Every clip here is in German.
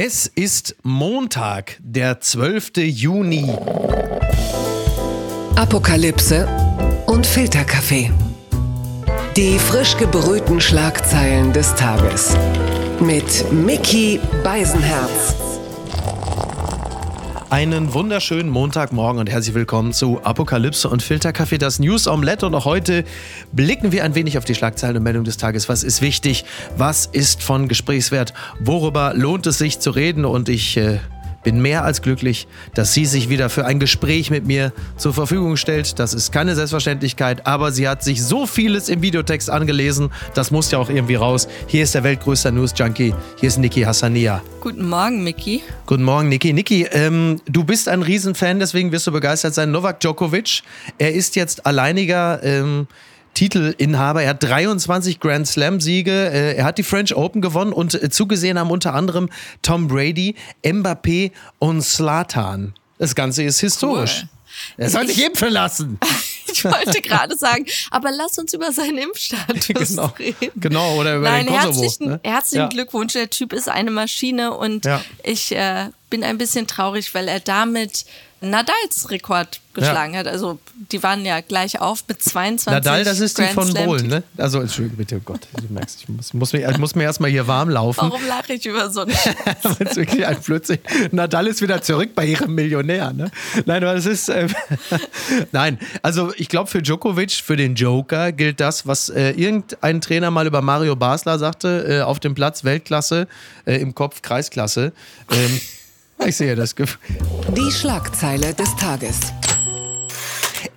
Es ist Montag, der 12. Juni. Apokalypse und Filterkaffee. Die frisch gebrühten Schlagzeilen des Tages. Mit Mickey Beisenherz. Einen wunderschönen Montagmorgen und herzlich willkommen zu Apokalypse und Filterkaffee, das News Omelette. Und auch heute blicken wir ein wenig auf die Schlagzeilen und Meldung des Tages. Was ist wichtig? Was ist von Gesprächswert? Worüber lohnt es sich zu reden? Und ich äh, bin mehr als glücklich, dass sie sich wieder für ein Gespräch mit mir zur Verfügung stellt. Das ist keine Selbstverständlichkeit, aber sie hat sich so vieles im Videotext angelesen. Das muss ja auch irgendwie raus. Hier ist der weltgrößte News Junkie. Hier ist Niki Hassania. Guten Morgen, Miki. Guten Morgen, Niki. Niki, ähm, du bist ein Riesenfan, deswegen wirst du begeistert sein. Novak Djokovic, er ist jetzt alleiniger ähm, Titelinhaber. Er hat 23 Grand Slam-Siege. Äh, er hat die French Open gewonnen und äh, zugesehen haben unter anderem Tom Brady, Mbappé und Slatan. Das Ganze ist historisch. Cool. Er soll sich impfen lassen. Ich wollte gerade sagen, aber lass uns über seinen Impfstatus genau, reden. Genau, oder über Nein, den Kosovo. herzlichen, ne? herzlichen Ja. Glückwunsch. Der Typ ist eine Maschine und Ja. ich äh, bin ein bisschen traurig, weil er damit Nadals Rekord geschlagen hat. Also die waren ja gleich auf mit 22 Nadal, das ist die Grand von Slam Bohlen, ne? Also, Entschuldigung, bitte, oh Gott, du merkst, ich muss, muss, mir, ich muss mir erstmal hier warm laufen. Warum lache ich über so einen Das ist wirklich ein Blödsinn. Nadal ist wieder zurück bei ihrem Millionär. Ne? Nein, aber es ist. Äh, Nein, also ich glaube, für Djokovic, für den Joker, gilt das, was äh, irgendein Trainer mal über Mario Basler sagte: äh, auf dem Platz Weltklasse, äh, im Kopf Kreisklasse. Ähm, ich sehe das Gefühl. Die Schlagzeile des Tages.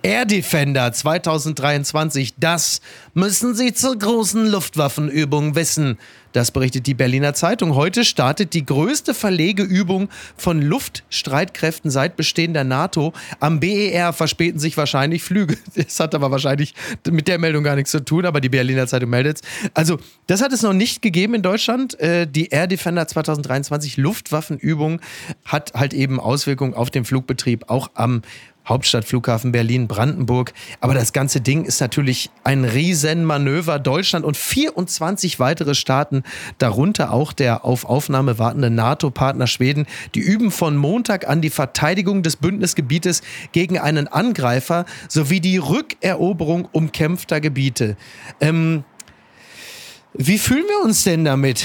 Air Defender 2023, das müssen Sie zur großen Luftwaffenübung wissen. Das berichtet die Berliner Zeitung. Heute startet die größte Verlegeübung von Luftstreitkräften seit Bestehen der NATO. Am BER verspäten sich wahrscheinlich Flüge. Das hat aber wahrscheinlich mit der Meldung gar nichts zu tun, aber die Berliner Zeitung meldet es. Also, das hat es noch nicht gegeben in Deutschland. Äh, Die Air Defender 2023 Luftwaffenübung hat halt eben Auswirkungen auf den Flugbetrieb, auch am Hauptstadtflughafen Berlin-Brandenburg. Aber das ganze Ding ist natürlich ein Riesenmanöver. Deutschland und 24 weitere Staaten, darunter auch der auf Aufnahme wartende NATO-Partner Schweden, die üben von Montag an die Verteidigung des Bündnisgebietes gegen einen Angreifer sowie die Rückeroberung umkämpfter Gebiete. Ähm, wie fühlen wir uns denn damit?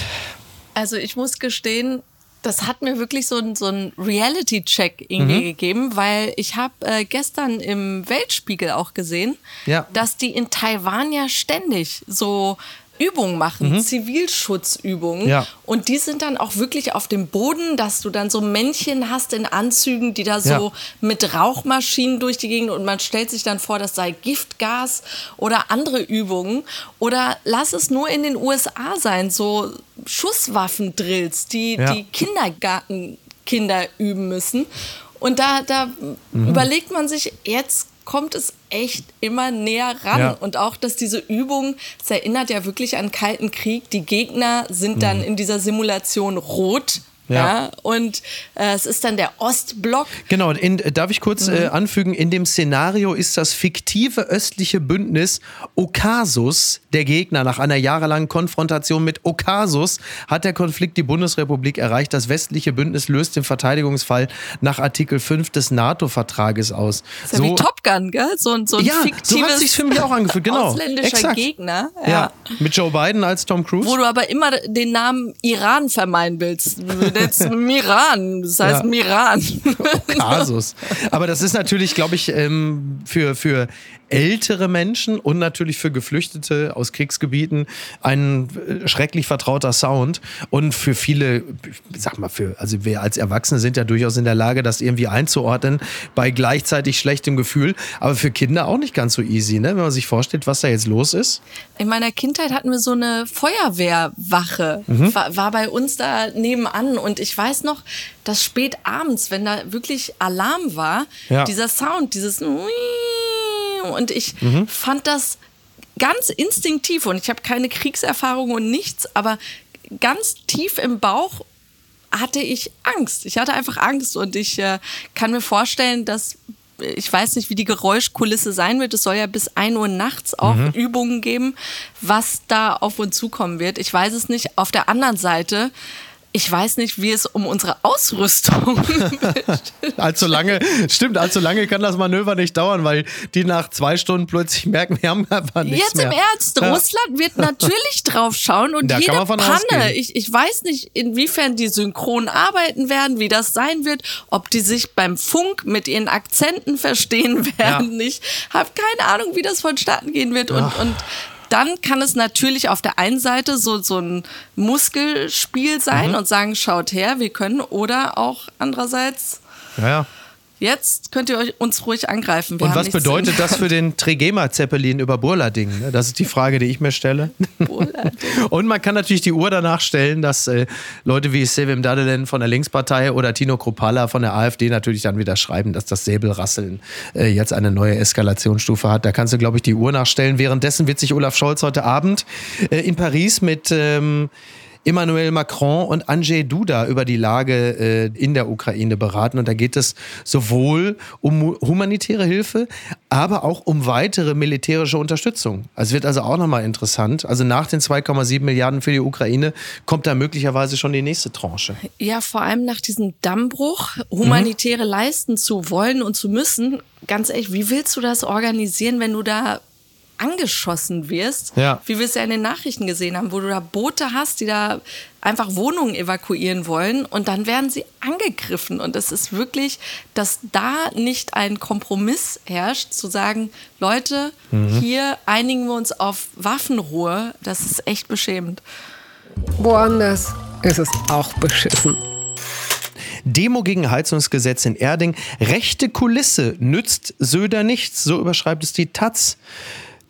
Also ich muss gestehen, das hat mir wirklich so, so einen Reality-Check irgendwie gegeben, weil ich habe äh, gestern im Weltspiegel auch gesehen, Ja. dass die in Taiwan ja ständig so Übungen machen, Zivilschutzübungen. Ja. Und die sind dann auch wirklich auf dem Boden, dass du dann so Männchen hast in Anzügen, die da so Ja. mit Rauchmaschinen durch die Gegend und man stellt sich dann vor, das sei Giftgas oder andere Übungen. Oder lass es nur in den USA sein, so Schusswaffendrills, die Ja. die Kindergartenkinder üben müssen. Und da, da Mhm. überlegt man sich, jetzt kommt es echt immer näher ran. Ja. Und auch, dass diese Übung, es erinnert ja wirklich an Kalten Krieg. Die Gegner sind dann in dieser Simulation rot. Mhm. Ja. Ja. und äh, es ist dann der Ostblock. Genau, in, darf ich kurz äh, anfügen, in dem Szenario ist das fiktive östliche Bündnis Okasus der Gegner. Nach einer jahrelangen Konfrontation mit Okasus hat der Konflikt die Bundesrepublik erreicht. Das westliche Bündnis löst den Verteidigungsfall nach Artikel 5 des NATO-Vertrages aus. Das ist ja wie Top Gun, gell? So, ein- so ein ja, so fiktives hat sich für mich auch angefühlt, genau. ausländischer Exakt. Gegner. Ja. Ja. mit Joe Biden als Tom Cruise. Wo du aber immer den Namen Iran vermeiden willst. Jetzt Miran, das heißt Ja. Miran. Kasus. Aber das ist natürlich, glaube ich, ähm, für, für ältere Menschen und natürlich für Geflüchtete aus Kriegsgebieten ein äh, schrecklich vertrauter Sound. Und für viele, sag mal, für, also wir als Erwachsene sind ja durchaus in der Lage, das irgendwie einzuordnen, bei gleichzeitig schlechtem Gefühl. Aber für Kinder auch nicht ganz so easy, ne? wenn man sich vorstellt, was da jetzt los ist. In meiner Kindheit hatten wir so eine Feuerwehrwache, Mhm. war, war bei uns da nebenan und ich weiß noch, dass spät abends, wenn da wirklich Alarm war, Ja. dieser Sound, dieses und ich Mhm. fand das ganz instinktiv und ich habe keine Kriegserfahrung und nichts, aber ganz tief im Bauch hatte ich Angst. Ich hatte einfach Angst und ich äh, kann mir vorstellen, dass ich weiß nicht, wie die Geräuschkulisse sein wird. Es soll ja bis 1 Uhr nachts auch Übungen geben, was da auf uns zukommen wird. Ich weiß es nicht. Auf der anderen Seite, ich weiß nicht, wie es um unsere Ausrüstung allzu lange, stimmt, allzu lange kann das Manöver nicht dauern, weil die nach zwei Stunden plötzlich merken, wir haben einfach nichts Jetzt mehr. im Ernst, ja. Russland wird natürlich drauf schauen und da jede Panne, ich, ich weiß nicht, inwiefern die synchron arbeiten werden, wie das sein wird, ob die sich beim Funk mit ihren Akzenten verstehen werden. Ja. Ich habe keine Ahnung, wie das vonstatten gehen wird und, und dann kann es natürlich auf der einen Seite so, so ein Muskelspiel sein mhm. und sagen, schaut her, wir können, oder auch andererseits. Ja, ja. Jetzt könnt ihr euch uns ruhig angreifen. Wir und was bedeutet das für den Trigema-Zeppelin über Burlading? Ne? Das ist die Frage, die ich mir stelle. und man kann natürlich die Uhr danach stellen, dass äh, Leute wie Sevim Dadelen von der Linkspartei oder Tino Kropala von der AfD natürlich dann wieder schreiben, dass das Säbelrasseln äh, jetzt eine neue Eskalationsstufe hat. Da kannst du, glaube ich, die Uhr nachstellen. Währenddessen wird sich Olaf Scholz heute Abend äh, in Paris mit ähm, Emmanuel Macron und Andrzej Duda über die Lage äh, in der Ukraine beraten. Und da geht es sowohl um humanitäre Hilfe, aber auch um weitere militärische Unterstützung. Also wird also auch nochmal interessant. Also nach den 2,7 Milliarden für die Ukraine kommt da möglicherweise schon die nächste Tranche. Ja, vor allem nach diesem Dammbruch, humanitäre mhm. leisten zu wollen und zu müssen. Ganz ehrlich, wie willst du das organisieren, wenn du da angeschossen wirst, ja. wie wir es ja in den Nachrichten gesehen haben, wo du da Boote hast, die da einfach Wohnungen evakuieren wollen und dann werden sie angegriffen. Und es ist wirklich, dass da nicht ein Kompromiss herrscht, zu sagen, Leute, mhm. hier einigen wir uns auf Waffenruhe, das ist echt beschämend. Woanders ist es auch beschissen. Demo gegen Heizungsgesetz in Erding. Rechte Kulisse nützt Söder nichts, so überschreibt es die Taz.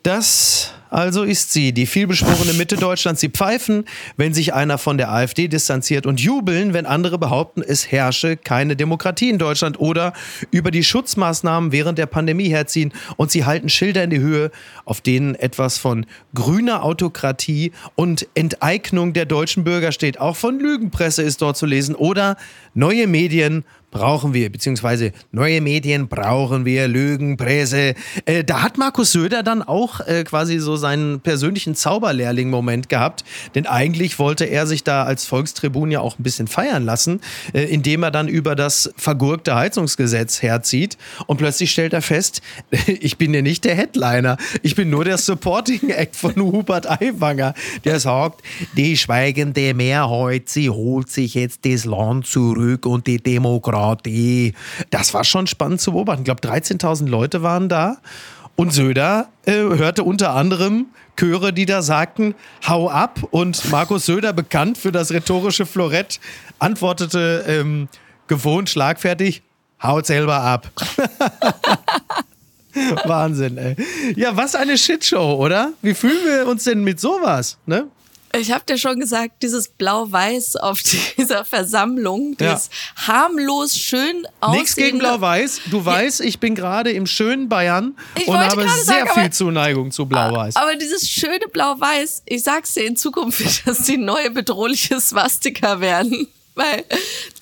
Das also ist sie, die vielbeschworene Mitte Deutschlands. Sie pfeifen, wenn sich einer von der AfD distanziert und jubeln, wenn andere behaupten, es herrsche keine Demokratie in Deutschland oder über die Schutzmaßnahmen während der Pandemie herziehen. Und sie halten Schilder in die Höhe, auf denen etwas von grüner Autokratie und Enteignung der deutschen Bürger steht. Auch von Lügenpresse ist dort zu lesen oder neue Medien brauchen wir, beziehungsweise neue Medien brauchen wir, Lügenpresse. Äh, da hat Markus Söder dann auch äh, quasi so seinen persönlichen Zauberlehrling-Moment gehabt, denn eigentlich wollte er sich da als Volkstribun ja auch ein bisschen feiern lassen, äh, indem er dann über das vergurkte Heizungsgesetz herzieht und plötzlich stellt er fest, ich bin ja nicht der Headliner, ich bin nur der Supporting Act von Hubert Aiwanger, der sagt, die schweigende Mehrheit, sie holt sich jetzt das Land zurück und die Demokratie. Das war schon spannend zu beobachten. Ich glaube, 13.000 Leute waren da. Und Söder äh, hörte unter anderem Chöre, die da sagten, hau ab. Und Markus Söder, bekannt für das rhetorische Florett, antwortete ähm, gewohnt schlagfertig, haut selber ab. Wahnsinn, ey. Ja, was eine Shitshow, oder? Wie fühlen wir uns denn mit sowas, ne? Ich habe dir schon gesagt, dieses Blau-Weiß auf dieser Versammlung, das ja. harmlos schön aussehende... Nichts gegen Blau-Weiß. Du weißt, ich bin gerade im schönen Bayern ich und habe sehr sagen, viel aber, Zuneigung zu Blau-Weiß. Aber dieses schöne Blau-Weiß, ich sag's dir in Zukunft, dass die neue bedrohliche Swastika werden. Weil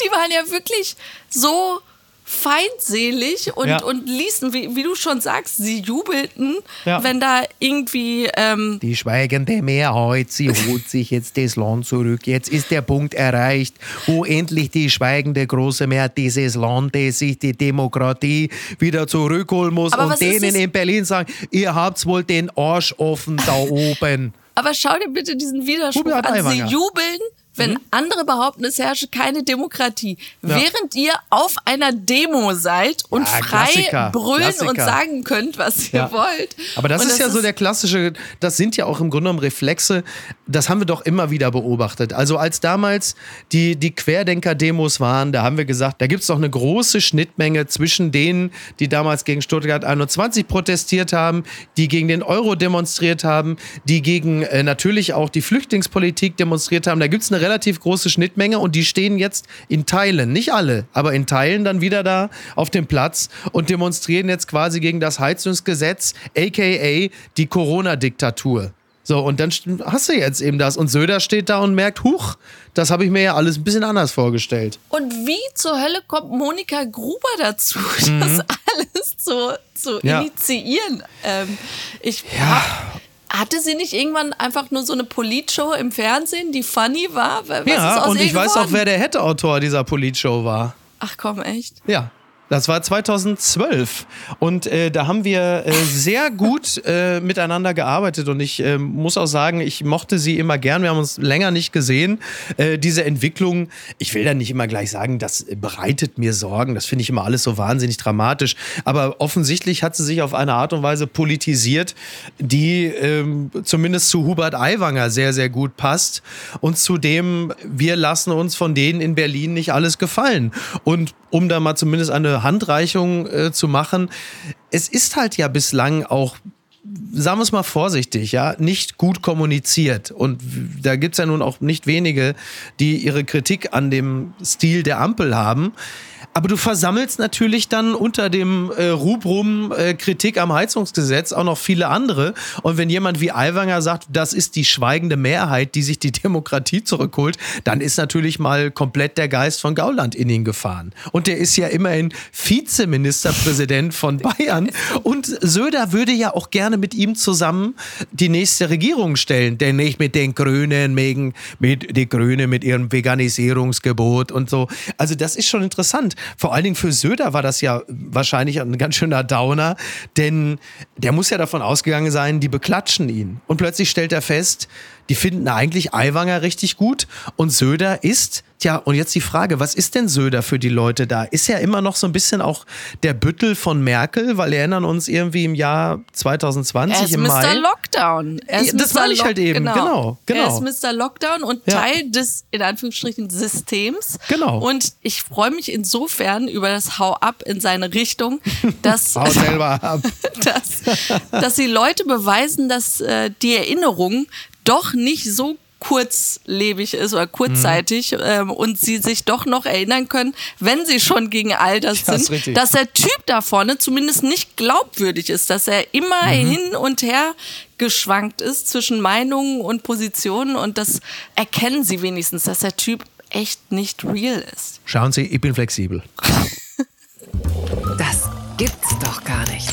die waren ja wirklich so feindselig und, ja. und ließen, wie, wie, du schon sagst, sie jubelten, ja. wenn da irgendwie. Ähm die schweigende Mehrheit, sie holt sich jetzt das Land zurück. Jetzt ist der Punkt erreicht, wo endlich die schweigende große Mehrheit dieses Landes sich die Demokratie wieder zurückholen muss Aber und denen in Berlin sagen: Ihr habt wohl den Arsch offen da oben. Aber schau dir bitte diesen Widerspruch an. Sie jubeln wenn mhm. andere behaupten, es herrsche keine Demokratie, ja. während ihr auf einer Demo seid und ja, frei Klassiker, brüllen Klassiker. und sagen könnt, was ihr ja. wollt. Aber das und ist das ja ist so der klassische, das sind ja auch im Grunde genommen Reflexe, das haben wir doch immer wieder beobachtet. Also als damals die, die Querdenker-Demos waren, da haben wir gesagt, da gibt es doch eine große Schnittmenge zwischen denen, die damals gegen Stuttgart 21 protestiert haben, die gegen den Euro demonstriert haben, die gegen äh, natürlich auch die Flüchtlingspolitik demonstriert haben. Da gibt es eine relativ große Schnittmenge und die stehen jetzt in Teilen, nicht alle, aber in Teilen dann wieder da auf dem Platz und demonstrieren jetzt quasi gegen das Heizungsgesetz, aka die Corona-Diktatur. So, und dann hast du jetzt eben das. Und Söder steht da und merkt, huch, das habe ich mir ja alles ein bisschen anders vorgestellt. Und wie zur Hölle kommt Monika Gruber dazu, mhm. das alles zu, zu ja. initiieren? Ähm, ich ja. Hatte sie nicht irgendwann einfach nur so eine Politshow im Fernsehen, die funny war? Was ja, und ich weiß auch, wer der Hätte-Autor dieser Politshow war. Ach komm, echt? Ja. Das war 2012 und äh, da haben wir äh, sehr gut äh, miteinander gearbeitet und ich äh, muss auch sagen, ich mochte sie immer gern. Wir haben uns länger nicht gesehen. Äh, diese Entwicklung, ich will da nicht immer gleich sagen, das bereitet mir Sorgen. Das finde ich immer alles so wahnsinnig dramatisch. Aber offensichtlich hat sie sich auf eine Art und Weise politisiert, die ähm, zumindest zu Hubert Aiwanger sehr, sehr gut passt und zudem wir lassen uns von denen in Berlin nicht alles gefallen. Und um da mal zumindest eine Handreichung äh, zu machen. Es ist halt ja bislang auch sagen wir es mal vorsichtig, ja, nicht gut kommuniziert. Und da gibt es ja nun auch nicht wenige, die ihre Kritik an dem Stil der Ampel haben. Aber du versammelst natürlich dann unter dem äh, Rubrum äh, Kritik am Heizungsgesetz auch noch viele andere. Und wenn jemand wie Aiwanger sagt, das ist die schweigende Mehrheit, die sich die Demokratie zurückholt, dann ist natürlich mal komplett der Geist von Gauland in ihn gefahren. Und der ist ja immerhin Vizeministerpräsident von Bayern. Und Söder würde ja auch gerne mit ihm zusammen die nächste Regierung stellen. Denn nicht mit den Grünen, mit, mit die Grünen mit ihrem Veganisierungsgebot und so. Also das ist schon interessant. Vor allen Dingen für Söder war das ja wahrscheinlich ein ganz schöner Downer, denn der muss ja davon ausgegangen sein, die beklatschen ihn. Und plötzlich stellt er fest, die finden eigentlich Aiwanger richtig gut und Söder ist Tja, und jetzt die Frage, was ist denn Söder für die Leute da? Ist ja immer noch so ein bisschen auch der Büttel von Merkel, weil wir erinnern uns irgendwie im Jahr 2020 er ist im Mr. Mai. Lockdown. Er ist das Mr. meine ich halt eben, genau, genau. Er ist Mr. Lockdown und Ja. Teil des, in Anführungsstrichen, Systems. Genau. Und ich freue mich insofern über das Hau ab in seine Richtung, dass, dass, dass die Leute beweisen, dass äh, die Erinnerung doch nicht so kurzlebig ist oder kurzzeitig Mhm. ähm, und sie sich doch noch erinnern können, wenn sie schon gegen all das Ja, sind, richtig. dass der Typ da vorne zumindest nicht glaubwürdig ist, dass er immer Mhm. hin und her geschwankt ist zwischen Meinungen und Positionen und das erkennen sie wenigstens, dass der Typ echt nicht real ist. Schauen Sie, ich bin flexibel. Das gibt's doch gar nicht.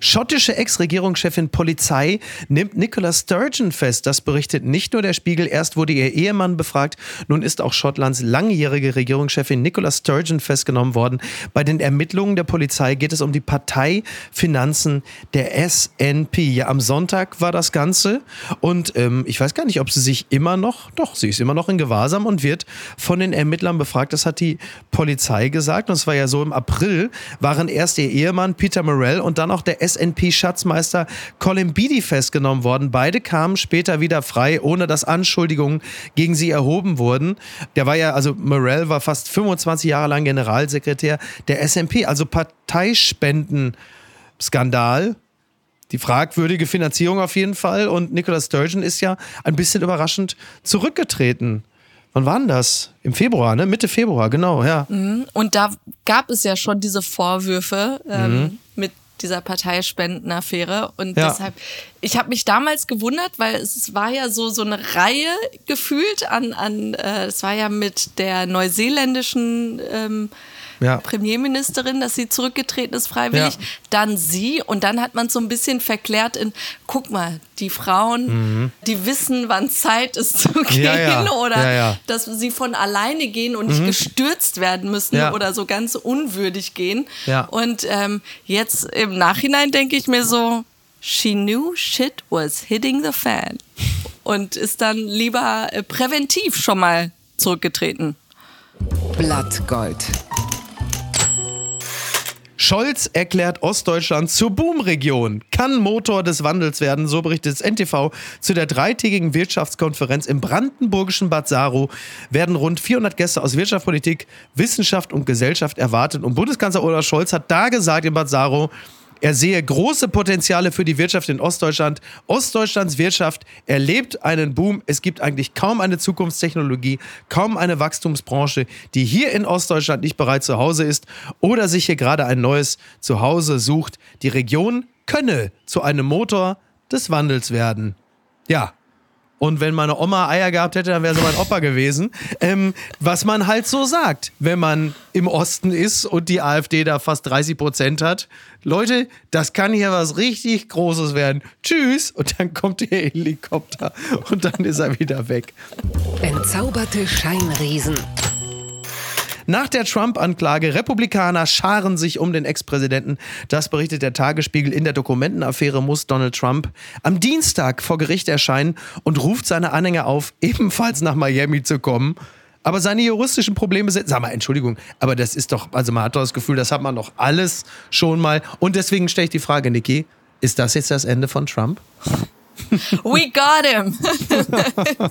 Schottische Ex-Regierungschefin Polizei nimmt Nicola Sturgeon fest. Das berichtet nicht nur der Spiegel. Erst wurde ihr Ehemann befragt. Nun ist auch Schottlands langjährige Regierungschefin Nicola Sturgeon festgenommen worden. Bei den Ermittlungen der Polizei geht es um die Parteifinanzen der SNP. Ja, am Sonntag war das Ganze. Und ähm, ich weiß gar nicht, ob sie sich immer noch, doch, sie ist immer noch in Gewahrsam und wird von den Ermittlern befragt. Das hat die Polizei gesagt. Und es war ja so, im April waren erst ihr Ehemann Peter Morell und dann auch der SNP-Schatzmeister Colin Beatty festgenommen worden. Beide kamen später wieder frei, ohne dass Anschuldigungen gegen sie erhoben wurden. Der war ja, also Morell war fast 25 Jahre lang Generalsekretär der SNP, also Parteispenden-Skandal. Die fragwürdige Finanzierung auf jeden Fall. Und Nicola Sturgeon ist ja ein bisschen überraschend zurückgetreten. Wann war denn das? Im Februar, ne? Mitte Februar, genau, ja. Und da gab es ja schon diese Vorwürfe ähm, Mhm. mit dieser Parteispendenaffäre. Und Ja. deshalb, ich habe mich damals gewundert, weil es war ja so, so eine Reihe gefühlt an, an äh, es war ja mit der neuseeländischen ähm, Ja. Premierministerin, dass sie zurückgetreten ist freiwillig, Ja. dann sie und dann hat man so ein bisschen verklärt in, guck mal, die Frauen, die wissen, wann Zeit ist zu gehen Mhm. Ja, oder dass sie von alleine gehen und nicht gestürzt werden müssen oder so ganz unwürdig gehen. Und ähm, jetzt im Nachhinein denke ich mir so, she knew shit was hitting the fan und ist dann lieber äh, präventiv schon mal zurückgetreten. Blattgold. Scholz erklärt Ostdeutschland zur Boomregion, kann Motor des Wandels werden, so berichtet das NTV. Zu der dreitägigen Wirtschaftskonferenz im brandenburgischen Bad Saro werden rund 400 Gäste aus Wirtschaft, Politik, Wissenschaft und Gesellschaft erwartet. Und Bundeskanzler Olaf Scholz hat da gesagt in Bad Saro, er sehe große Potenziale für die Wirtschaft in Ostdeutschland. Ostdeutschlands Wirtschaft erlebt einen Boom. Es gibt eigentlich kaum eine Zukunftstechnologie, kaum eine Wachstumsbranche, die hier in Ostdeutschland nicht bereits zu Hause ist oder sich hier gerade ein neues Zuhause sucht. Die Region könne zu einem Motor des Wandels werden. Ja, Und wenn meine Oma Eier gehabt hätte, dann wäre sie mein Opa gewesen. Ähm, was man halt so sagt, wenn man im Osten ist und die AfD da fast 30 Prozent hat. Leute, das kann hier was richtig Großes werden. Tschüss. Und dann kommt der Helikopter und dann ist er wieder weg. Entzauberte Scheinriesen. Nach der Trump-Anklage Republikaner scharen sich um den Ex-Präsidenten. Das berichtet der Tagesspiegel. In der Dokumentenaffäre muss Donald Trump am Dienstag vor Gericht erscheinen und ruft seine Anhänger auf, ebenfalls nach Miami zu kommen. Aber seine juristischen Probleme sind, sag mal, Entschuldigung, aber das ist doch, also man hat doch das Gefühl, das hat man doch alles schon mal. Und deswegen stelle ich die Frage, Niki, ist das jetzt das Ende von Trump? We got him.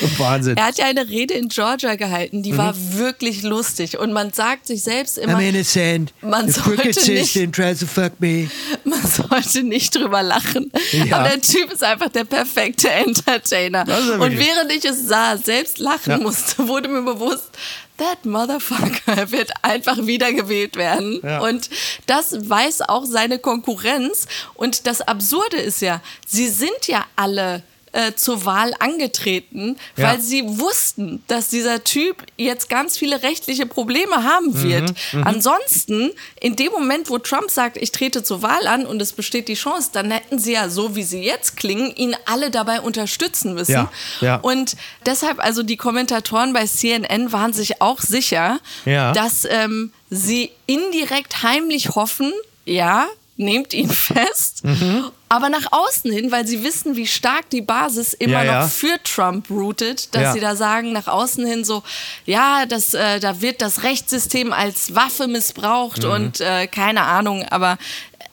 Wahnsinn. Er hat ja eine Rede in Georgia gehalten, die mhm. war wirklich lustig. Und man sagt sich selbst immer. I'm innocent. Man The sollte nicht, tries to fuck me. Man sollte nicht drüber lachen. Ja. Aber der Typ ist einfach der perfekte Entertainer. Und während ich es sah, selbst lachen ja. musste, wurde mir bewusst, that motherfucker wird einfach wiedergewählt werden. Ja. Und das weiß auch seine Konkurrenz. Und das Absurde ist ja, sie sind ja alle äh, zur Wahl angetreten, ja. weil sie wussten, dass dieser Typ jetzt ganz viele rechtliche Probleme haben mhm, wird. Mhm, Ansonsten, in dem Moment, wo Trump sagt, ich trete zur Wahl an und es besteht die Chance, dann hätten sie ja, so wie sie jetzt klingen, ihn alle dabei unterstützen müssen. Ja. Ja. Und deshalb, also die Kommentatoren bei CNN waren sich auch sicher, dass ähm, sie indirekt heimlich hoffen, ja, nehmt ihn fest. Mhm. Aber nach außen hin, weil sie wissen, wie stark die Basis immer ja, ja. noch für Trump routet, dass ja. sie da sagen, nach außen hin so, ja, das, äh, da wird das Rechtssystem als Waffe missbraucht mhm. und äh, keine Ahnung, aber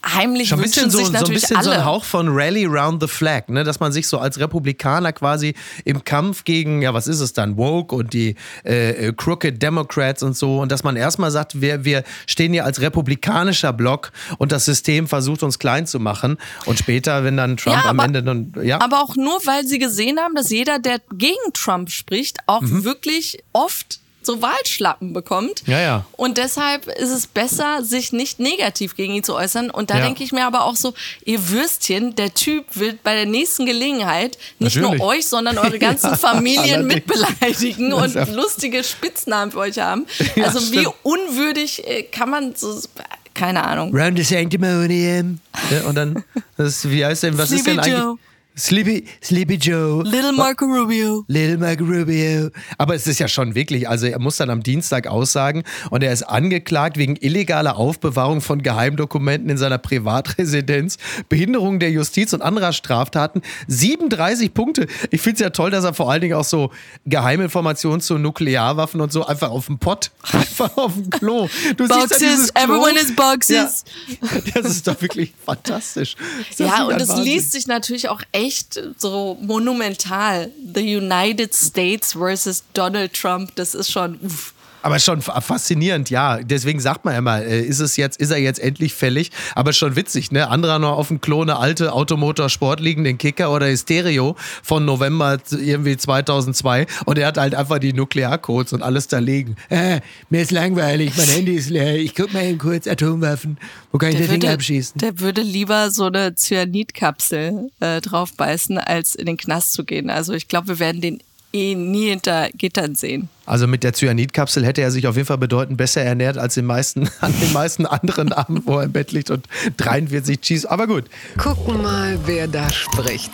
heimlich Schon ein bisschen so, so, ein bisschen alle. so ein Hauch von Rally Round the Flag, ne? dass man sich so als Republikaner quasi im Kampf gegen, ja, was ist es dann, Woke und die äh, äh Crooked Democrats und so, und dass man erstmal sagt, wir, wir stehen hier als republikanischer Block und das System versucht uns klein zu machen. Und später, wenn dann Trump ja, am Ende dann, ja. Aber auch nur, weil sie gesehen haben, dass jeder, der gegen Trump spricht, auch mhm. wirklich oft so Wahlschlappen bekommt. Ja, ja. Und deshalb ist es besser, sich nicht negativ gegen ihn zu äußern. Und da ja. denke ich mir aber auch so, ihr Würstchen, der Typ wird bei der nächsten Gelegenheit nicht Natürlich. nur euch, sondern eure ganzen ja, Familien mitbeleidigen und lustige Spitznamen für euch haben. Also ja, wie unwürdig äh, kann man so keine Ahnung. Round the Sanctimonium. und dann, das, wie heißt denn, was Sleepy ist denn eigentlich? Joe. Sleepy, Sleepy Joe. Little Marco Rubio. Little Marco Rubio. Aber es ist ja schon wirklich, also er muss dann am Dienstag aussagen und er ist angeklagt wegen illegaler Aufbewahrung von Geheimdokumenten in seiner Privatresidenz, Behinderung der Justiz und anderer Straftaten. 37 Punkte. Ich finde es ja toll, dass er vor allen Dingen auch so Geheiminformationen zu Nuklearwaffen und so einfach auf dem Pott, einfach auf dem Klo. Du boxes, siehst ja everyone is boxes. Ja, das ist doch wirklich fantastisch. Ja, und es liest sich natürlich auch echt echt so monumental. The United States versus Donald Trump, das ist schon. Uff. Aber schon faszinierend, ja. Deswegen sagt man immer, äh, ist es jetzt, ist er jetzt endlich fällig? Aber schon witzig, ne? Anderer noch auf dem Klo eine alte Automotorsport liegenden Kicker oder Hysterio von November irgendwie 2002 und er hat halt einfach die Nuklearcodes und alles da liegen. Äh, mir ist langweilig, mein Handy ist leer, ich guck mal eben kurz Atomwaffen. Wo kann ich der das Ding abschießen? Der würde lieber so eine Cyanidkapsel äh, draufbeißen, als in den Knast zu gehen. Also ich glaube, wir werden den eh nie hinter Gittern sehen. Also mit der Cyanidkapsel hätte er sich auf jeden Fall bedeutend besser ernährt als den meisten, an den meisten anderen Abenden, wo er im Bett liegt und 43 Cheese. Aber gut. Gucken mal, wer da spricht.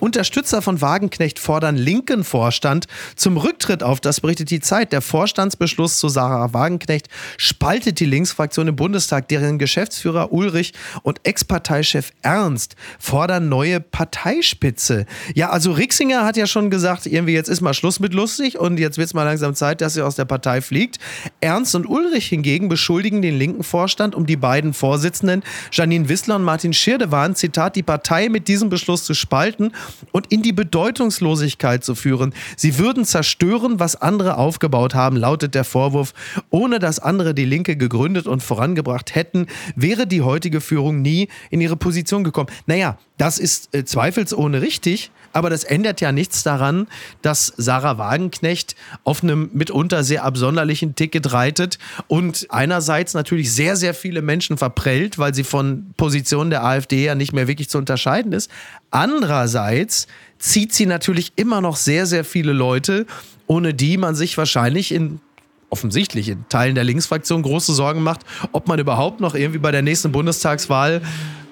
Unterstützer von Wagenknecht fordern linken Vorstand zum Rücktritt auf. Das berichtet die Zeit. Der Vorstandsbeschluss zu Sarah Wagenknecht spaltet die Linksfraktion im Bundestag. Deren Geschäftsführer Ulrich und Ex-Parteichef Ernst fordern neue Parteispitze. Ja, also Rixinger hat ja schon gesagt, irgendwie jetzt ist mal Schluss mit lustig und jetzt wird es mal langsam Zeit, dass er aus der Partei fliegt. Ernst und Ulrich hingegen beschuldigen den linken Vorstand um die beiden Vorsitzenden Janine Wissler und Martin Schirdewan, Zitat, die Partei mit diesem Beschluss zu spalten und in die Bedeutungslosigkeit zu führen. Sie würden zerstören, was andere aufgebaut haben, lautet der Vorwurf. Ohne dass andere die Linke gegründet und vorangebracht hätten, wäre die heutige Führung nie in ihre Position gekommen. Naja, das ist äh, zweifelsohne richtig, aber das ändert ja nichts daran, dass Sarah Wagenknecht auf einem mitunter sehr absonderlichen Ticket reitet und einerseits natürlich sehr, sehr viele Menschen verprellt, weil sie von Positionen der AfD ja nicht mehr wirklich zu unterscheiden ist. Andererseits zieht sie natürlich immer noch sehr, sehr viele Leute, ohne die man sich wahrscheinlich in offensichtlich in Teilen der Linksfraktion große Sorgen macht, ob man überhaupt noch irgendwie bei der nächsten Bundestagswahl,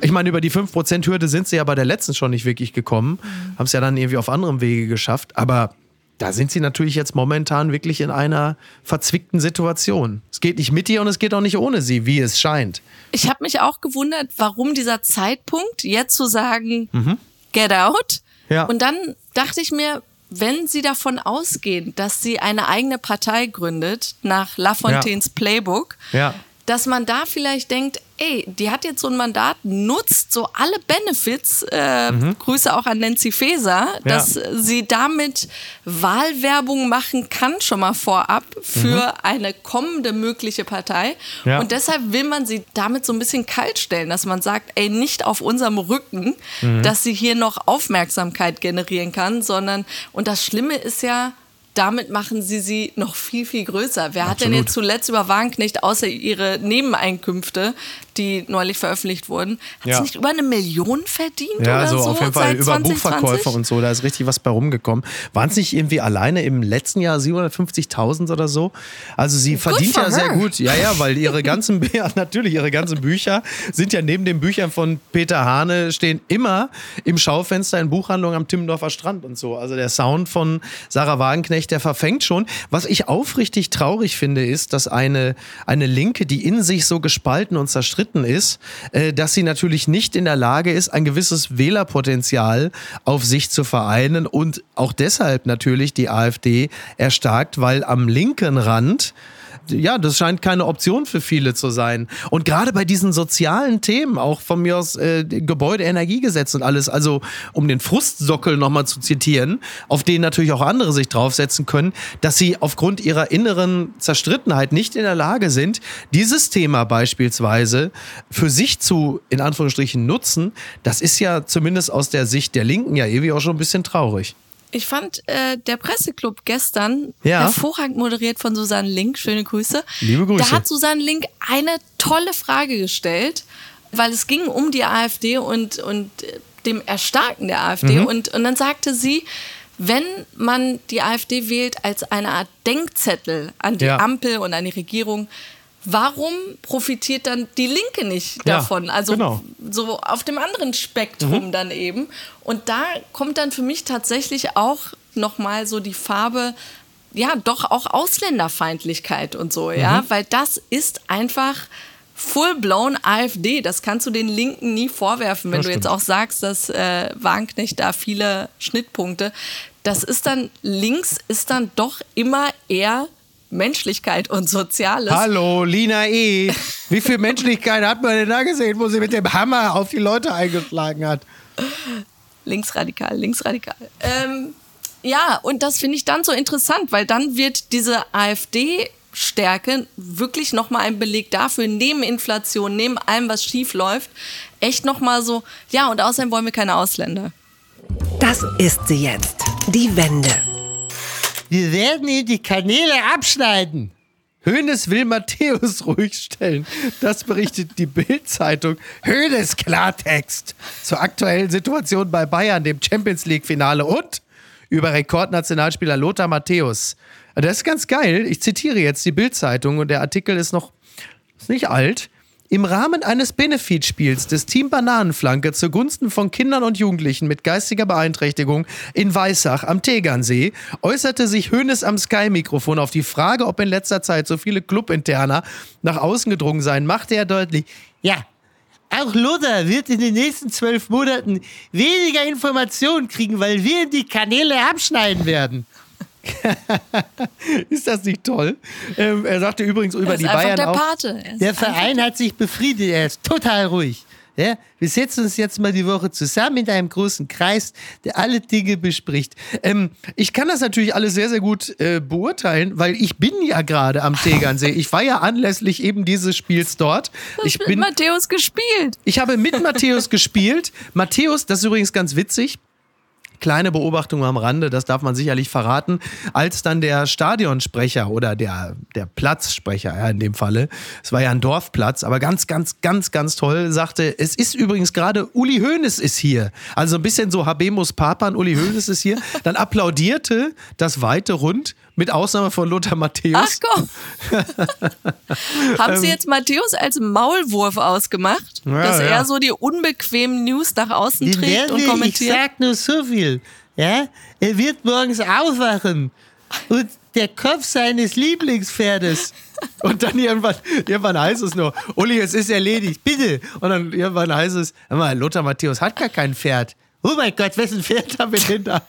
ich meine, über die 5%-Hürde sind sie ja bei der letzten schon nicht wirklich gekommen, haben es ja dann irgendwie auf anderem Wege geschafft, aber da sind sie natürlich jetzt momentan wirklich in einer verzwickten Situation. Es geht nicht mit ihr und es geht auch nicht ohne sie, wie es scheint. Ich habe mich auch gewundert, warum dieser Zeitpunkt, jetzt zu sagen, mhm. get out. Ja. Und dann dachte ich mir, wenn Sie davon ausgehen, dass sie eine eigene Partei gründet, nach Lafontaines ja. Playbook, ja. Dass man da vielleicht denkt, ey, die hat jetzt so ein Mandat, nutzt so alle Benefits, äh, mhm. Grüße auch an Nancy Faeser, ja. dass sie damit Wahlwerbung machen kann, schon mal vorab, für mhm. eine kommende mögliche Partei. Ja. Und deshalb will man sie damit so ein bisschen kalt stellen, dass man sagt, ey, nicht auf unserem Rücken, mhm. dass sie hier noch Aufmerksamkeit generieren kann, sondern, und das Schlimme ist ja, damit machen sie sie noch viel, viel größer. Wer Absolut. hat denn jetzt zuletzt über Wagenknecht außer ihre Nebeneinkünfte die neulich veröffentlicht wurden. Hat ja. sie nicht über eine Million verdient ja, oder so? so auf jeden Fall über 2020? Buchverkäufe und so. Da ist richtig was bei rumgekommen. Waren es nicht irgendwie alleine im letzten Jahr 750.000 oder so? Also sie verdient ja her. sehr gut. Ja, ja, weil ihre ganzen, ja, natürlich, ihre ganzen Bücher sind ja neben den Büchern von Peter Hane stehen immer im Schaufenster in Buchhandlungen am Timmendorfer Strand und so. Also der Sound von Sarah Wagenknecht, der verfängt schon. Was ich aufrichtig traurig finde, ist, dass eine, eine Linke, die in sich so gespalten und zerstritten umstritten ist, äh, dass sie natürlich nicht in der Lage ist, ein gewisses Wählerpotenzial auf sich zu vereinen und auch deshalb natürlich die AfD erstarkt, weil am linken Rand ja, das scheint keine Option für viele zu sein. Und gerade bei diesen sozialen Themen, auch von mir aus äh, Gebäudeenergiegesetz und alles, also um den Frustsockel nochmal zu zitieren, auf den natürlich auch andere sich draufsetzen können, dass sie aufgrund ihrer inneren Zerstrittenheit nicht in der Lage sind, dieses Thema beispielsweise für sich zu, in Anführungsstrichen, nutzen, das ist ja zumindest aus der Sicht der Linken ja irgendwie auch schon ein bisschen traurig. Ich fand äh, der Presseclub gestern ja. hervorragend moderiert von Susanne Link. Schöne Grüße. Liebe Grüße. Da hat Susanne Link eine tolle Frage gestellt, weil es ging um die AfD und, und äh, dem Erstarken der AfD. Mhm. Und, und dann sagte sie, wenn man die AfD wählt als eine Art Denkzettel an die ja. Ampel und an die Regierung, warum profitiert dann die Linke nicht davon? Ja, also genau. so auf dem anderen Spektrum mhm. dann eben. Und da kommt dann für mich tatsächlich auch nochmal so die Farbe, ja, doch auch Ausländerfeindlichkeit und so, ja, mhm. weil das ist einfach full-blown AfD. Das kannst du den Linken nie vorwerfen, wenn das du stimmt. jetzt auch sagst, dass äh, Wagenknecht da viele Schnittpunkte. Das ist dann, links ist dann doch immer eher Menschlichkeit und Soziales. Hallo, Lina E. Wie viel Menschlichkeit hat man denn da gesehen, wo sie mit dem Hammer auf die Leute eingeschlagen hat? Linksradikal, linksradikal. Ähm, ja, und das finde ich dann so interessant, weil dann wird diese AfD Stärke wirklich nochmal ein Beleg dafür, neben Inflation, neben allem, was schief läuft, echt nochmal so, ja, und außerdem wollen wir keine Ausländer. Das ist sie jetzt, die Wende. Wir werden ihm die Kanäle abschneiden. Hönes will Matthäus ruhig stellen. Das berichtet die Bild-Zeitung. Hönes Klartext zur aktuellen Situation bei Bayern, dem Champions League-Finale und über Rekordnationalspieler Lothar Matthäus. Das ist ganz geil. Ich zitiere jetzt die Bild-Zeitung und der Artikel ist noch ist nicht alt. Im Rahmen eines Benefitspiels des Team Bananenflanke zugunsten von Kindern und Jugendlichen mit geistiger Beeinträchtigung in Weissach am Tegernsee äußerte sich Hönes am Sky-Mikrofon auf die Frage, ob in letzter Zeit so viele Clubinterner nach außen gedrungen seien, machte er deutlich, ja, auch Lothar wird in den nächsten zwölf Monaten weniger Informationen kriegen, weil wir die Kanäle abschneiden werden. ist das nicht toll? Ähm, er sagte übrigens über die Bayern der auch. Pate. Der Verein hat sich befriedet, er ist total ruhig. Ja, wir setzen uns jetzt mal die Woche zusammen in einem großen Kreis, der alle Dinge bespricht. Ähm, ich kann das natürlich alles sehr, sehr gut äh, beurteilen, weil ich bin ja gerade am Tegernsee. Ich war ja anlässlich eben dieses Spiels dort. Du ich bin, mit Matthäus gespielt. Ich habe mit Matthäus gespielt. Matthäus, das ist übrigens ganz witzig. Kleine Beobachtung am Rande, das darf man sicherlich verraten, als dann der Stadionsprecher oder der, der Platzsprecher ja, in dem Falle, es war ja ein Dorfplatz, aber ganz, ganz, ganz, ganz toll, sagte, es ist übrigens gerade Uli Hoeneß ist hier. Also ein bisschen so Habemus Papan, Uli Hoeneß ist hier. Dann applaudierte das weite Rund mit Ausnahme von Lothar Matthäus. Ach komm. Haben Sie jetzt Matthäus als Maulwurf ausgemacht? Ja, dass ja. er so die unbequemen News nach außen Die trägt und kommentiert? Ich sag nur so viel. Ja? Er wird morgens aufwachen und der Kopf seines Lieblingspferdes. Und dann irgendwann, irgendwann heißt es nur, Uli, es ist erledigt, bitte. Und dann irgendwann heißt es, hör mal, Lothar Matthäus hat gar kein Pferd. Oh mein Gott, wessen Pferd haben wir denn da?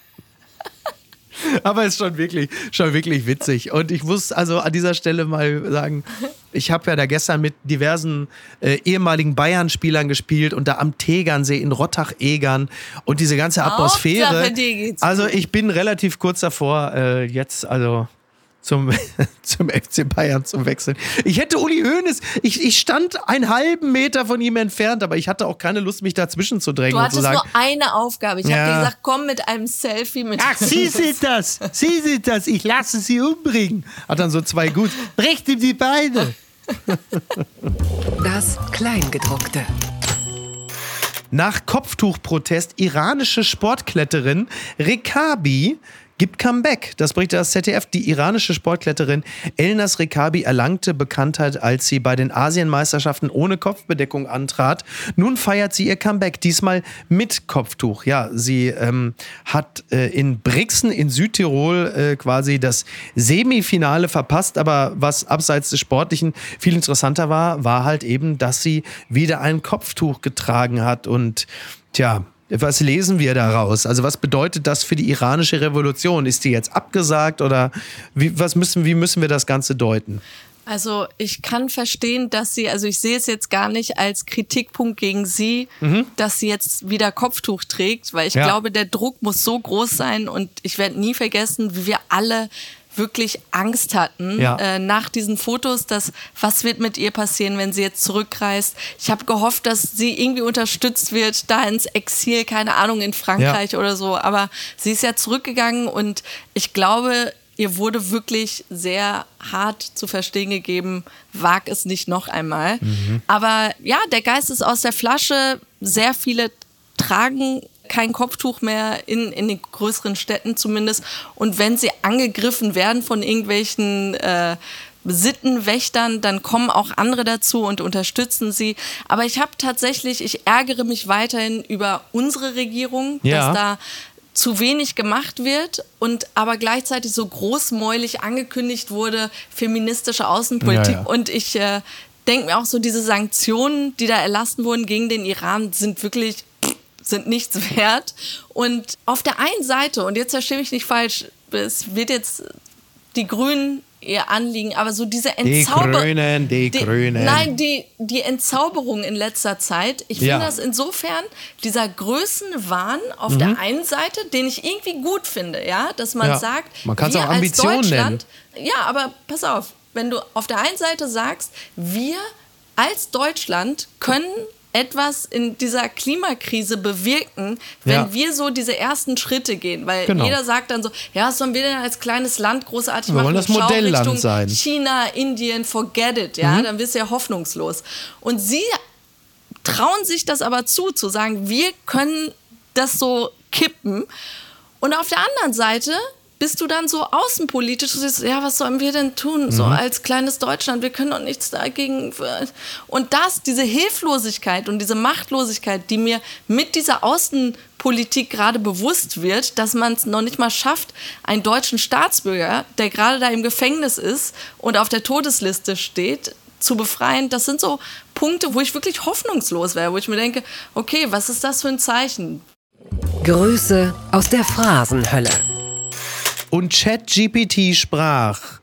Aber es ist schon wirklich, schon wirklich witzig. Und ich muss also an dieser Stelle mal sagen, ich habe ja da gestern mit diversen äh, ehemaligen Bayern-Spielern gespielt und da am Tegernsee in Rottach-Egern und diese ganze Atmosphäre. Hauptsache, Also ich bin relativ kurz davor, äh, jetzt also zum, zum FC Bayern zu wechseln. Ich hätte Uli Hoeneß, ich, ich stand einen halben Meter von ihm entfernt, aber ich hatte auch keine Lust, mich dazwischen zu drängen Du und zu hattest nur eine Aufgabe. Ich Ja. habe dir gesagt, komm mit einem Selfie mit. Ach, Sie sind das! Sie sind das! Ich lasse Sie umbringen! Hat dann so zwei gut. Brecht ihm die Beine! Das Kleingedruckte. Nach Kopftuchprotest iranische Sportkletterin Rekabi gibt Comeback. Das berichtet das ZDF. Die iranische Sportkletterin Elnas Rekabi erlangte Bekanntheit, als sie bei den Asienmeisterschaften ohne Kopfbedeckung antrat. Nun feiert sie ihr Comeback, diesmal mit Kopftuch. Ja, sie ähm, hat äh, in Brixen in Südtirol äh, quasi das Semifinale verpasst, aber was abseits des Sportlichen viel interessanter war, war halt eben, dass sie wieder ein Kopftuch getragen hat und tja, was lesen wir daraus? Also was bedeutet das für die iranische Revolution? Ist die jetzt abgesagt oder wie, was müssen, wie müssen wir das Ganze deuten? Also ich kann verstehen, dass sie, also ich sehe es jetzt gar nicht als Kritikpunkt gegen sie, dass sie jetzt wieder Kopftuch trägt, weil ich Ja. glaube, der Druck muss so groß sein und ich werde nie vergessen, wie wir alle wirklich Angst hatten Ja. äh, nach diesen Fotos, dass was wird mit ihr passieren, wenn sie jetzt zurückreist. Ich habe gehofft, dass sie irgendwie unterstützt wird, da ins Exil, keine Ahnung, in Frankreich oder so. Aber sie ist ja zurückgegangen und ich glaube, ihr wurde wirklich sehr hart zu verstehen gegeben, wag es nicht noch einmal. Aber ja, der Geist ist aus der Flasche. Sehr viele tragen kein Kopftuch mehr in, in den größeren Städten zumindest. Und wenn sie angegriffen werden von irgendwelchen äh, Sittenwächtern, dann kommen auch andere dazu und unterstützen sie. Aber ich habe tatsächlich, ich ärgere mich weiterhin über unsere Regierung, Ja. dass da zu wenig gemacht wird und aber gleichzeitig so großmäulig angekündigt wurde, feministische Außenpolitik. Ja, ja. Und ich äh, denke mir auch so, diese Sanktionen, die da erlassen wurden gegen den Iran, sind wirklich sind nichts wert. Und auf der einen Seite, und jetzt verstehe mich nicht falsch, es wird jetzt die Grünen ihr Anliegen, aber so diese Die Entzauber Grünen, die Grünen. Nein, die, die Entzauberung in letzter Zeit. Ich finde Ja. das insofern, dieser Größenwahn auf Mhm. der einen Seite, den ich irgendwie gut finde, ja, dass man Ja. sagt, Man kann's wir auch als Ambition Deutschland, ja, aber pass auf, wenn du auf der einen Seite sagst, wir als Deutschland können etwas in dieser Klimakrise bewirken, wenn Ja. wir so diese ersten Schritte gehen. Weil Genau. jeder sagt dann so, ja, was sollen wir denn als kleines Land großartig Wir machen? wollen das Modellland Richtung sein. China, Indien, forget it, ja, dann bist du ja hoffnungslos. Und sie trauen sich das aber zu, zu sagen, wir können das so kippen. Und auf der anderen Seite bist du dann so außenpolitisch, du siehst, ja, was sollen wir denn tun, so als kleines Deutschland, wir können doch nichts dagegen. Und das, diese Hilflosigkeit und diese Machtlosigkeit, die mir mit dieser Außenpolitik gerade bewusst wird, dass man es noch nicht mal schafft, einen deutschen Staatsbürger, der gerade da im Gefängnis ist und auf der Todesliste steht, zu befreien, das sind so Punkte, wo ich wirklich hoffnungslos wäre, wo ich mir denke, okay, was ist das für ein Zeichen? Grüße aus der Phrasenhölle. Und ChatGPT sprach.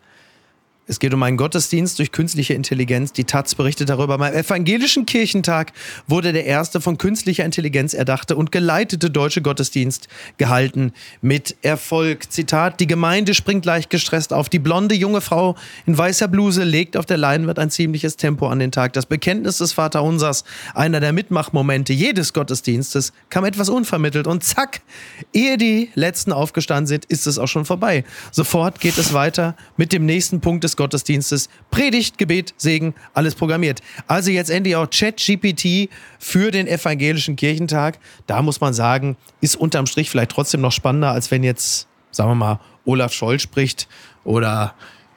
Es geht um einen Gottesdienst durch künstliche Intelligenz. Die Taz berichtet darüber. Beim Evangelischen Kirchentag wurde der erste von künstlicher Intelligenz erdachte und geleitete deutsche Gottesdienst gehalten mit Erfolg. Zitat: Die Gemeinde springt leicht gestresst auf. Die blonde junge Frau in weißer Bluse legt auf der Leinwand ein ziemliches Tempo an den Tag. Das Bekenntnis des Vaterunsers, einer der Mitmachmomente jedes Gottesdienstes, kam etwas unvermittelt und zack, ehe die letzten aufgestanden sind, ist es auch schon vorbei. Sofort geht es weiter mit dem nächsten Punkt des Gottesdienstes. Predigt, Gebet, Segen, alles programmiert. Also jetzt endlich auch ChatGPT für den evangelischen Kirchentag. Da muss man sagen, ist unterm Strich vielleicht trotzdem noch spannender, als wenn jetzt, sagen wir mal, Olaf Scholz spricht oder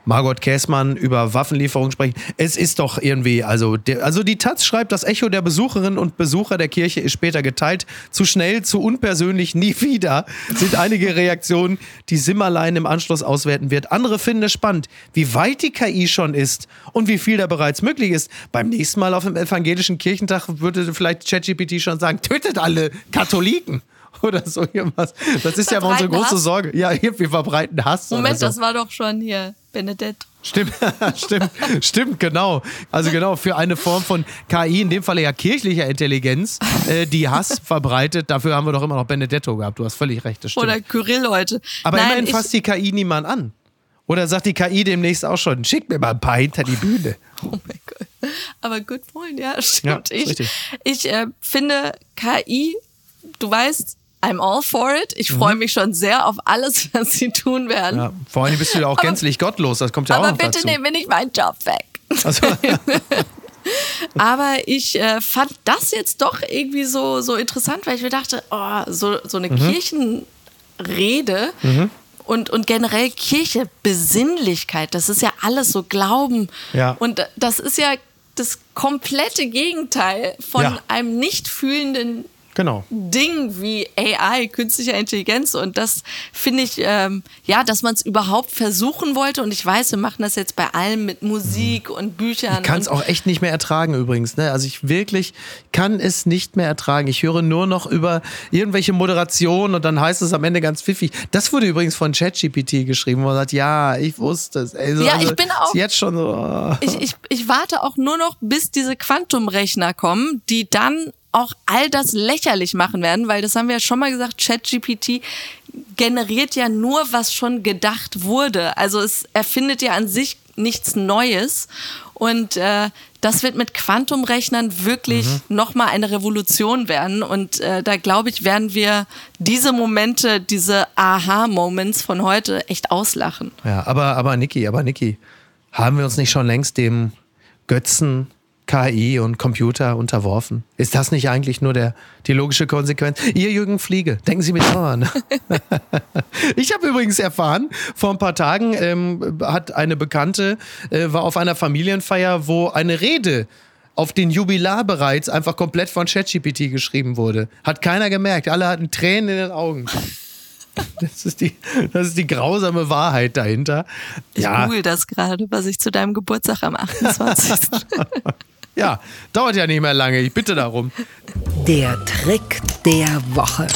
Margot Käßmann über Waffenlieferungen sprechen. Es ist doch irgendwie, also, der, also die Taz schreibt, das Echo der Besucherinnen und Besucher der Kirche ist später geteilt. Zu schnell, zu unpersönlich, nie wieder sind einige Reaktionen, die Simmerlein im Anschluss auswerten wird. Andere finden es spannend, wie weit die KI schon ist und wie viel da bereits möglich ist. Beim nächsten Mal auf dem evangelischen Kirchentag würde vielleicht ChatGPT schon sagen, tötet alle Katholiken oder so irgendwas. Das ist ja mal unsere große Hass. Sorge. Ja, wir verbreiten Hass. Moment, so. das war doch schon hier Benedetto. Stimmt, stimmt, stimmt, genau. Also genau, für eine Form von KI, in dem Falle ja kirchlicher Intelligenz, äh, die Hass verbreitet, dafür haben wir doch immer noch Benedetto gehabt. Du hast völlig recht, das stimmt. Oder Kyrill heute. Aber Nein, immerhin fasst die KI niemand an. Oder sagt die KI demnächst auch schon, schick mir mal ein paar hinter die Bühne. Oh mein Gott. Aber good point, ja, stimmt. Ja, richtig. ich ich äh, finde KI, du weißt, I'm all for it. Ich freue mich schon sehr auf alles, was sie tun werden. Mhm. Ja, vor allem bist du ja auch gänzlich gottlos, das kommt ja auch Aber noch bitte dazu. nehmen wir nicht meinen Job weg. Also, Aber ich äh, fand das jetzt doch irgendwie so, so interessant, weil ich mir dachte, oh, so, so eine Mhm. Kirchenrede und, und generell Kirche, Besinnlichkeit, das ist ja alles so Glauben. Ja. Und das ist ja das komplette Gegenteil von Ja. einem nicht fühlenden genau. Ding wie AI, künstliche Intelligenz. Und das finde ich, ähm, ja, dass man es überhaupt versuchen wollte. Und ich weiß, wir machen das jetzt bei allem mit Musik und Büchern. Ich kann es auch echt nicht mehr ertragen übrigens. Ne? Also ich wirklich kann es nicht mehr ertragen. Ich höre nur noch über irgendwelche Moderationen und dann heißt es am Ende ganz pfiffig. Das wurde übrigens von ChatGPT geschrieben, wo man sagt, ja, ich wusste es. Also, Ja, ich bin auch- jetzt schon so. oh. ich, ich, ich warte auch nur noch, bis diese Quantumrechner kommen, die dann auch all das lächerlich machen werden, weil das haben wir ja schon mal gesagt, ChatGPT generiert ja nur, was schon gedacht wurde. Also es erfindet ja an sich nichts Neues. Und äh, das wird mit Quantumrechnern wirklich Mhm. nochmal eine Revolution werden. Und äh, da glaube ich, werden wir diese Momente, diese Aha-Moments von heute echt auslachen. Ja, aber, aber Niki, aber Niki, haben wir uns nicht schon längst dem Götzen KI und Computer unterworfen? Ist das nicht eigentlich nur der, die logische Konsequenz? Ihr Jürgen Fliege, denken Sie mit an. ich habe übrigens erfahren, vor ein paar Tagen ähm, hat eine Bekannte, äh, war auf einer Familienfeier, wo eine Rede auf den Jubilar bereits einfach komplett von ChatGPT geschrieben wurde. Hat keiner gemerkt. Alle hatten Tränen in den Augen. Das ist die, das ist die grausame Wahrheit dahinter. Ich ja, google das gerade, was ich zu deinem Geburtstag am 28. ja, dauert ja nicht mehr lange. Ich bitte darum. Der Trick der Woche.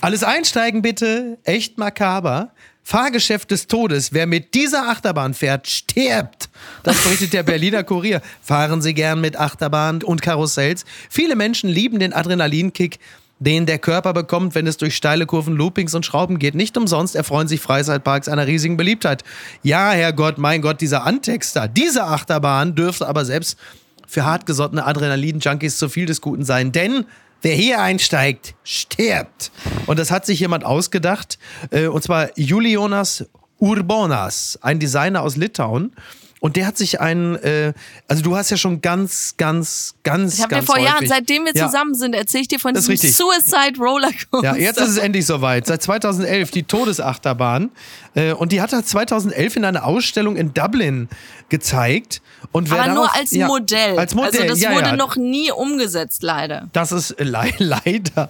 Alles einsteigen bitte. Echt makaber. Fahrgeschäft des Todes. Wer mit dieser Achterbahn fährt, stirbt. Das berichtet der Berliner Kurier. Fahren Sie gern mit Achterbahn und Karussells. Viele Menschen lieben den Adrenalinkick, den der Körper bekommt, wenn es durch steile Kurven, Loopings und Schrauben geht. Nicht umsonst erfreuen sich Freizeitparks einer riesigen Beliebtheit. Ja, Herrgott, mein Gott, dieser Antexter, diese Achterbahn dürfte aber selbst für hartgesottene Adrenalin-Junkies zu viel des Guten sein. Denn wer hier einsteigt, stirbt. Und das hat sich jemand ausgedacht. Äh, und zwar Julijonas Urbonas, ein Designer aus Litauen. Und der hat sich einen, äh, also du hast ja schon ganz, ganz, ganz, Ich habe dir ganz vor Jahren, häufig- seitdem wir Ja. zusammen sind, erzähle ich dir von diesem richtig. Suicide Rollercoaster. Ja, jetzt ist es endlich soweit. Seit 2011 die Todesachterbahn. Äh, und die hat er 2011 in einer Ausstellung in Dublin gezeigt. Und wer Aber nur darauf- als ja, Modell. Als Modell, Also das ja, wurde noch nie umgesetzt, leider. Das ist äh, le leider.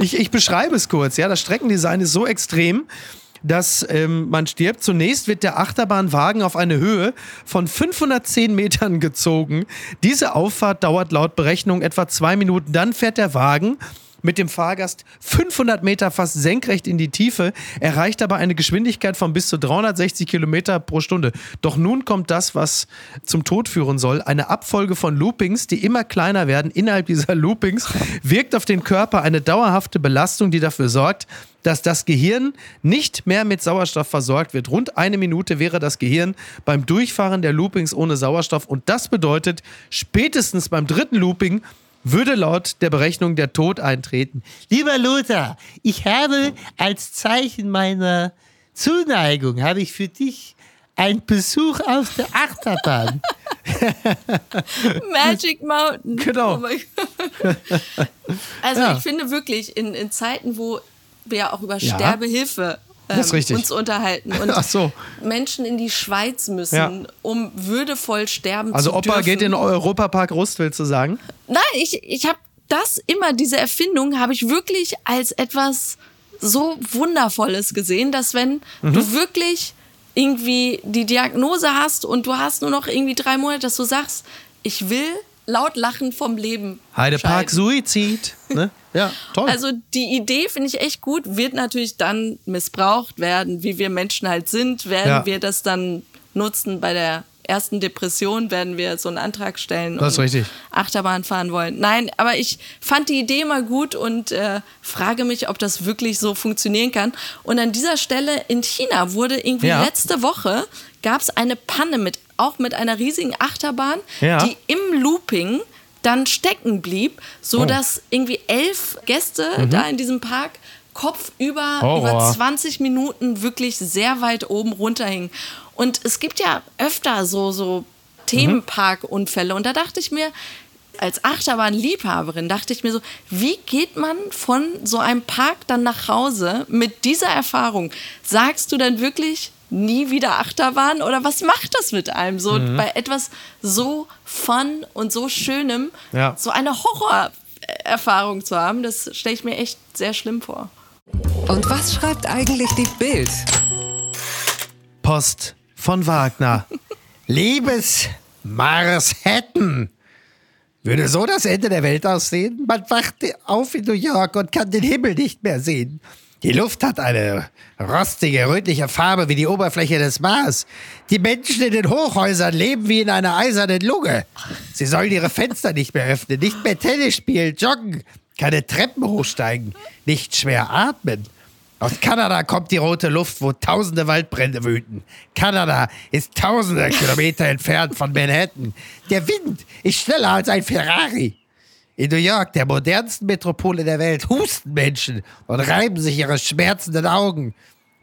Ich, ich beschreibe es kurz. Ja, das Streckendesign ist so extrem, dass ähm, man stirbt. Zunächst wird der Achterbahnwagen auf eine Höhe von 510 Metern gezogen. Diese Auffahrt dauert laut Berechnung etwa zwei Minuten. Dann fährt der Wagen mit dem Fahrgast 500 Meter fast senkrecht in die Tiefe, erreicht aber eine Geschwindigkeit von bis zu 360 Kilometer pro Stunde. Doch nun kommt das, was zum Tod führen soll. Eine Abfolge von Loopings, die immer kleiner werden. Innerhalb dieser Loopings wirkt auf den Körper eine dauerhafte Belastung, die dafür sorgt, dass das Gehirn nicht mehr mit Sauerstoff versorgt wird. Rund eine Minute wäre das Gehirn beim Durchfahren der Loopings ohne Sauerstoff. Und das bedeutet, spätestens beim dritten Looping würde laut der Berechnung der Tod eintreten. Lieber Lothar, ich habe als Zeichen meiner Zuneigung, habe ich für dich einen Besuch auf der Achterbahn. Magic Mountain. Genau. Oh also Ja. ich finde wirklich, in, in Zeiten, wo wir auch über Ja. Sterbehilfe ähm, uns unterhalten und Ach so. Menschen in die Schweiz müssen, Ja. um würdevoll sterben Also zu Opa dürfen. geht in den Europapark Rust, willst du sagen? Nein, ich, ich habe das immer, diese Erfindung, habe ich wirklich als etwas so Wundervolles gesehen, dass wenn Mhm. du wirklich irgendwie die Diagnose hast und du hast nur noch irgendwie drei Monate, dass du sagst, ich will laut lachen vom Leben. Heidepark. Suizid. Ne? Ja, toll. Also die Idee finde ich echt gut, wird natürlich dann missbraucht werden, wie wir Menschen halt sind, werden Ja. wir das dann nutzen bei der ersten Depression, werden wir so einen Antrag stellen Das ist und richtig. Achterbahn fahren wollen. Nein, aber ich fand die Idee mal gut und äh, frage mich, ob das wirklich so funktionieren kann. Und an dieser Stelle in China wurde irgendwie Ja. letzte Woche gab es eine Panne mit auch mit einer riesigen Achterbahn, Ja. die im Looping dann stecken blieb, so Oh. Mhm. dass irgendwie elf Gäste da in diesem Park kopfüber Horror. über 20 Minuten wirklich sehr weit oben runterhingen. Und es gibt ja öfter so, so Themenparkunfälle. Und da dachte ich mir, als Achterbahnliebhaberin, dachte ich mir so, wie geht man von so einem Park dann nach Hause mit dieser Erfahrung? Sagst du dann wirklich nie wieder Achterbahn oder was macht das mit einem so Mhm. bei etwas so fun und so schönem Ja. so eine Horrorerfahrung zu haben? Das stelle ich mir echt sehr schlimm vor. Und was schreibt eigentlich die Bild? Post von Wagner. Liebes Manhattan. Würde so das Ende der Welt aussehen? Man wacht auf in New York und kann den Himmel nicht mehr sehen. Die Luft hat eine rostige, rötliche Farbe wie die Oberfläche des Mars. Die Menschen in den Hochhäusern leben wie in einer eisernen Lunge. Sie sollen ihre Fenster nicht mehr öffnen, nicht mehr Tennis spielen, joggen, keine Treppen hochsteigen, nicht schwer atmen. Aus Kanada kommt die rote Luft, wo tausende Waldbrände wüten. Kanada ist tausende Kilometer entfernt von Manhattan. Der Wind ist schneller als ein Ferrari. In New York, der modernsten Metropole der Welt, husten Menschen und reiben sich ihre schmerzenden Augen.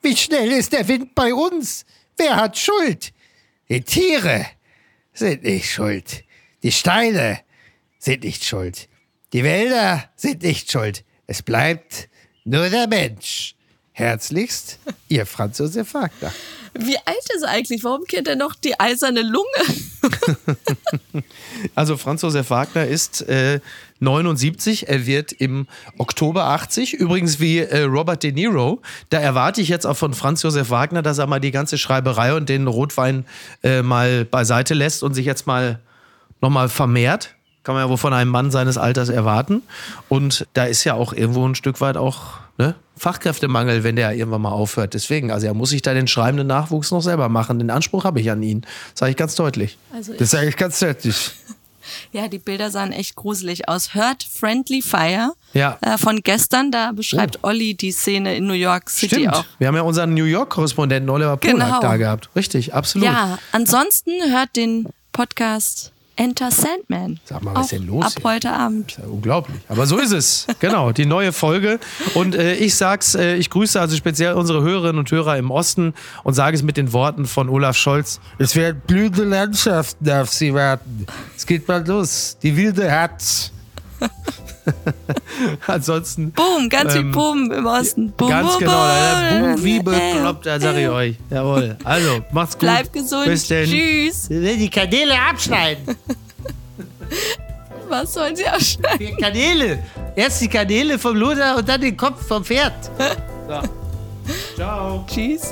Wie schnell ist der Wind bei uns? Wer hat Schuld? Die Tiere sind nicht schuld. Die Steine sind nicht schuld. Die Wälder sind nicht schuld. Es bleibt nur der Mensch. Herzlichst, Ihr Franz Josef Wagner. Wie alt ist er eigentlich? Warum kennt er noch die eiserne Lunge? Also Franz Josef Wagner ist äh, 79, er wird im Oktober 80, übrigens wie äh, Robert De Niro. Da erwarte ich jetzt auch von Franz Josef Wagner, dass er mal die ganze Schreiberei und den Rotwein äh, mal beiseite lässt und sich jetzt mal nochmal vermehrt. Kann man ja wohl von einem Mann seines Alters erwarten. Und da ist ja auch irgendwo ein Stück weit auch ne, Fachkräftemangel, wenn der irgendwann mal aufhört. Deswegen, also er muss sich da den schreibenden Nachwuchs noch selber machen. Den Anspruch habe ich an ihn. Sage ich ganz deutlich. Also Das sage ich ganz deutlich. ja, die Bilder sahen echt gruselig aus. Hört Friendly Fire Ja. äh, von gestern. Da beschreibt Olli die Szene in New York City Stimmt. auch. Wir haben ja unseren New York-Korrespondenten Oliver Polak Genau. da gehabt. Richtig, absolut. Ja, ansonsten hört den Podcast Enter Sandman. Sag mal, was ist denn los Ab hier? heute Abend. Ja, unglaublich. Aber so ist es. genau, die neue Folge. Und äh, ich sag's, äh, ich grüße also speziell unsere Hörerinnen und Hörer im Osten und sage es mit den Worten von Olaf Scholz. Es werden blühende Landschaften auf Sie warten. Es geht mal los. Die wilde Herz. Ansonsten. Boom, ganz Ähm, wie Boom im Osten. Boom, Ganz boom, genau, boom. boom, wie bekloppt, da sag ich euch. Jawohl. Also, macht's gut. Bleib gesund. Bis denn. Tschüss. Die Kanäle abschneiden. Was sollen sie abschneiden? Die Kanäle. Erst die Kanäle vom Luder und dann den Kopf vom Pferd. Ciao. Tschüss.